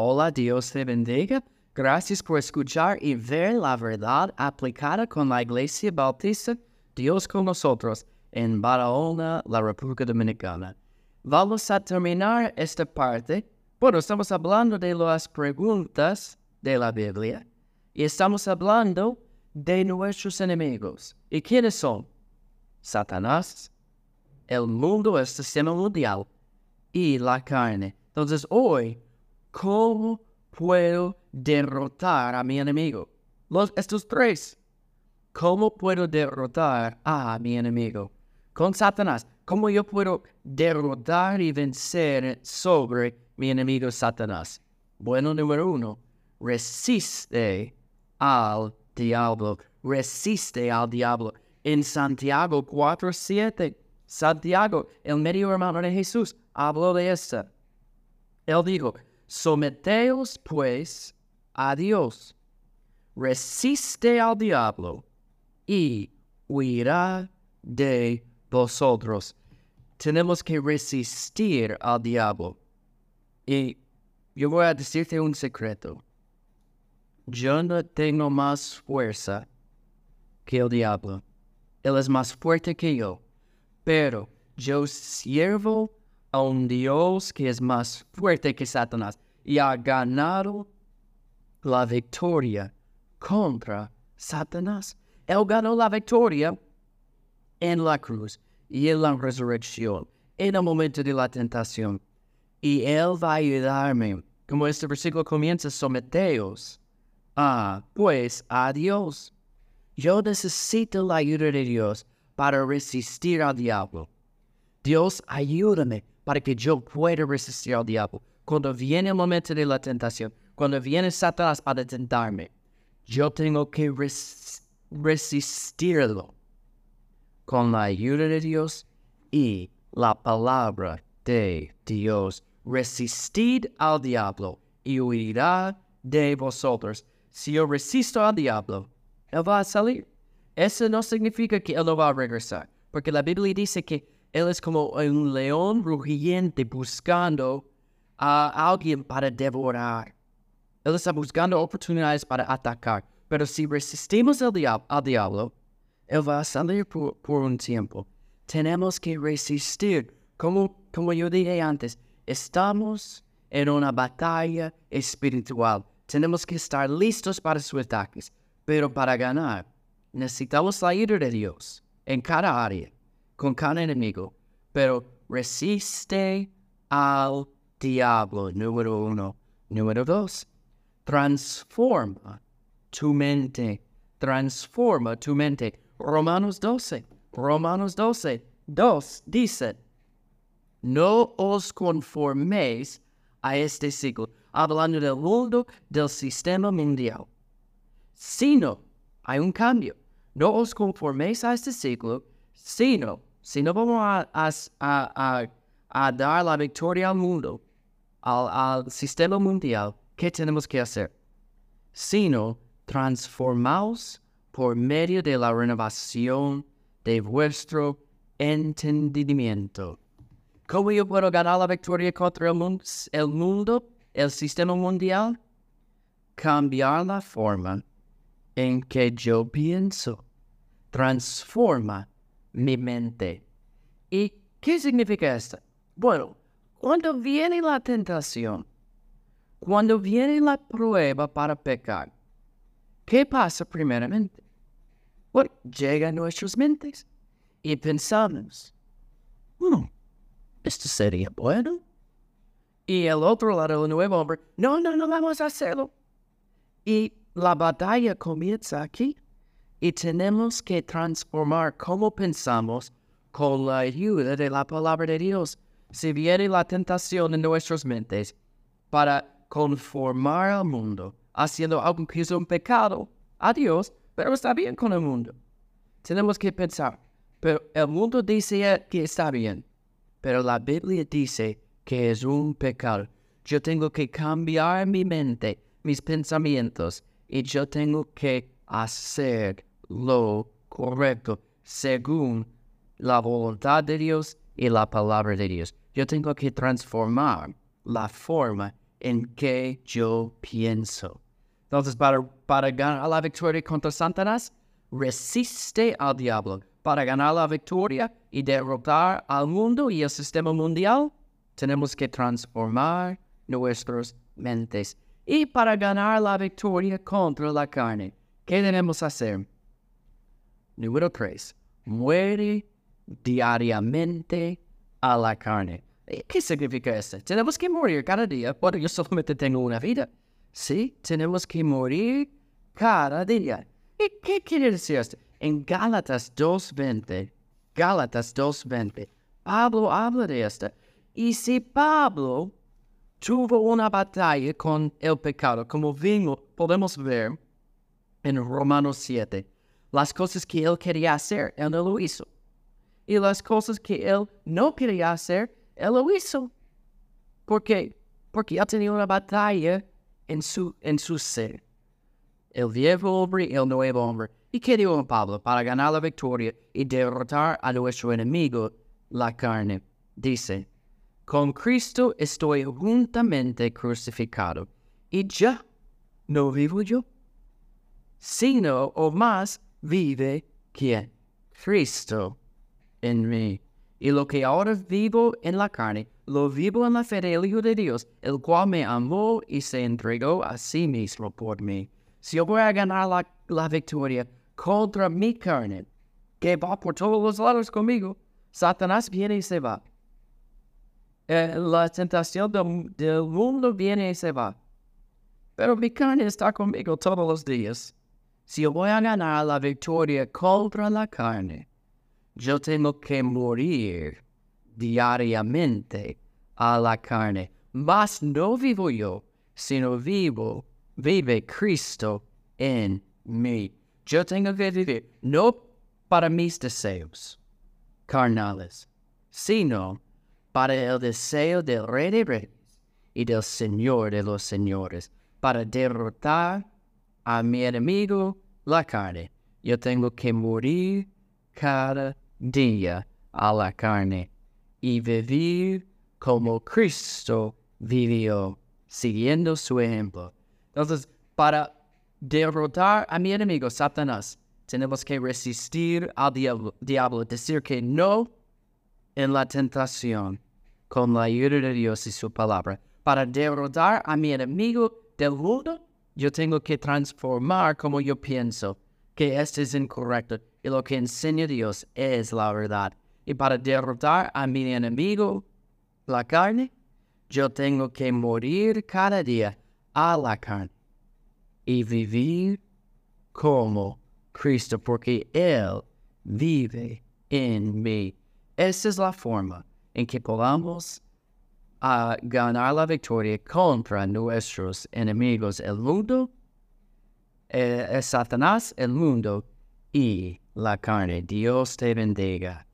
Hola, Dios te bendiga. Gracias por escuchar y ver la verdad aplicada con la Iglesia Bautista Dios con nosotros en Barahona, la República Dominicana. Vamos a terminar esta parte. Bueno, estamos hablando de las preguntas de la Biblia y estamos hablando de nuestros enemigos. ¿Y quiénes son? Satanás, el mundo, el sistema mundial y la carne. Entonces hoy, ¿cómo puedo derrotar a mi enemigo? Los, estos tres. ¿Cómo puedo derrotar a mi enemigo? Con Satanás. ¿Cómo yo puedo derrotar y vencer sobre mi enemigo Satanás? Bueno, número uno, resiste al diablo. Resiste al diablo. En Santiago 4.7, Santiago, el medio hermano de Jesús, habló de esto. Él dijo, someteos pues a Dios, resiste al diablo y huirá de vosotros. Tenemos que resistir al diablo. Y yo voy a decirte un secreto. Yo no tengo más fuerza que el diablo. Él es más fuerte que yo. Pero yo sirvo a un Dios que es más fuerte que Satanás y ha ganado la victoria contra Satanás. Él ganó la victoria en la cruz y en la resurrección, en el momento de la tentación. Y Él va a ayudarme. Como este versículo comienza, someteos a, pues, a Dios. Yo necesito la ayuda de Dios para resistir al diablo. Dios, ayúdame para que yo pueda resistir al diablo. Cuando viene el momento de la tentación, cuando viene Satanás para tentarme, yo tengo que resistirlo con la ayuda de Dios y la palabra de Dios. Resistid al diablo y huirá de vosotros. Si yo resisto al diablo, él va a salir. Eso no significa que él no va a regresar, porque la Biblia dice que él es como un león rugiente buscando a alguien para devorar. Él está buscando oportunidades para atacar. Pero si resistimos al, diablo, él va a salir por, un tiempo. Tenemos que resistir. Como, como yo dije antes, estamos en una batalla espiritual. Tenemos que estar listos para sus ataques. Pero para ganar, necesitamos la ayuda de Dios en cada área, con cada enemigo. Pero resiste al diablo, número uno. Número dos, transforma tu mente. Transforma tu mente. Romanos 12. Romanos 12. 2 dice, no os conforméis a este siglo, hablando del mundo, del sistema mundial, sino hay un cambio. No os conforméis a este siglo, sino, si no vamos a, dar la victoria al mundo, al, sistema mundial, ¿qué tenemos que hacer? Sino transformaos por medio de la renovación de vuestro entendimiento. ¿Cómo yo puedo ganar la victoria contra el mundo, el, sistema mundial? Cambiar la forma en que yo pienso. Transforma mi mente. ¿Y qué significa esto? Bueno, cuando viene la tentación, cuando viene la prueba para pecar, ¿Qué pasa primeramente? Bueno, llega a nuestras mentes y pensamos, hmm, esto sería bueno. Y el otro lado, el nuevo hombre, no, no, no vamos a hacerlo. Y la batalla comienza aquí. Y tenemos que transformar cómo pensamos con la ayuda de la palabra de Dios. Si viene la tentación en nuestras mentes para conformar al mundo, haciendo algo que es un pecado a Dios, pero está bien con el mundo. Tenemos que pensar, pero el mundo dice que está bien, pero la Biblia dice que es un pecado. Yo tengo que cambiar mi mente, mis pensamientos, y yo tengo que hacer lo correcto según la voluntad de Dios y la palabra de Dios. Yo tengo que transformar la forma en que yo pienso. Entonces, para, para ganar la victoria contra Satanás, resiste al diablo. Para ganar la victoria y derrotar al mundo y el sistema mundial, tenemos que transformar nuestras mentes. Y para ganar la victoria contra la carne, ¿qué debemos hacer? Número 3. Muere diariamente a la carne. ¿Qué significa esto? Tenemos que morir cada día. Bueno, yo solamente tengo una vida. Sí, tenemos que morir cada día. ¿Y qué quiere decir esto? En Gálatas 2.20, Gálatas 2.20, Pablo habla de esto. Y si Pablo tuvo una batalla con el pecado, como vimos, podemos ver en Romanos 7, las cosas que él quería hacer, él no lo hizo. Y las cosas que él no quería hacer, él lo hizo. ¿Por qué? Porque él tenía una batalla en su, en su ser. El viejo hombre y el nuevo hombre. ¿Y qué dijo Pablo? Para ganar la victoria y derrotar a nuestro enemigo, la carne. Dice, con Cristo estoy juntamente crucificado. Y ya no vivo yo, sino o más vive quien? Cristo en mí. Y lo que ahora vivo en la carne, lo vivo en la fe del Hijo de Dios, el cual me amó y se entregó a sí mismo por mí. Si yo voy a ganar la, la victoria contra mi carne, que va por todos los lados conmigo, Satanás viene y se va. Eh, la tentación del, del mundo viene y se va. Pero mi carne está conmigo todos los días. Si voy a ganar la victoria contra la carne, yo tengo que morir diariamente a la carne. Mas no vivo yo, sino vivo, vive Cristo en mí. Yo tengo que vivir no para mis deseos carnales, sino para el deseo del Rey de Reyes y del Señor de los Señores, para derrotar a mi enemigo, la carne. Yo tengo que morir cada día a la carne y vivir como Cristo vivió, siguiendo su ejemplo. Entonces, para derrotar a mi enemigo, Satanás, tenemos que resistir al diablo, decir que no en la tentación con la ayuda de Dios y su palabra. Para derrotar a mi enemigo del mundo, yo tengo que transformar como yo pienso, que esto es incorrecto y lo que enseña Dios es la verdad. Y para derrotar a mi enemigo, la carne, yo tengo que morir cada día a la carne y vivir como Cristo, porque Él vive en mí. Esa es la forma en que podamos uh, ganar la victoria contra nuestros enemigos, el mundo, eh, Satanás, el mundo y la carne. Dios te bendiga.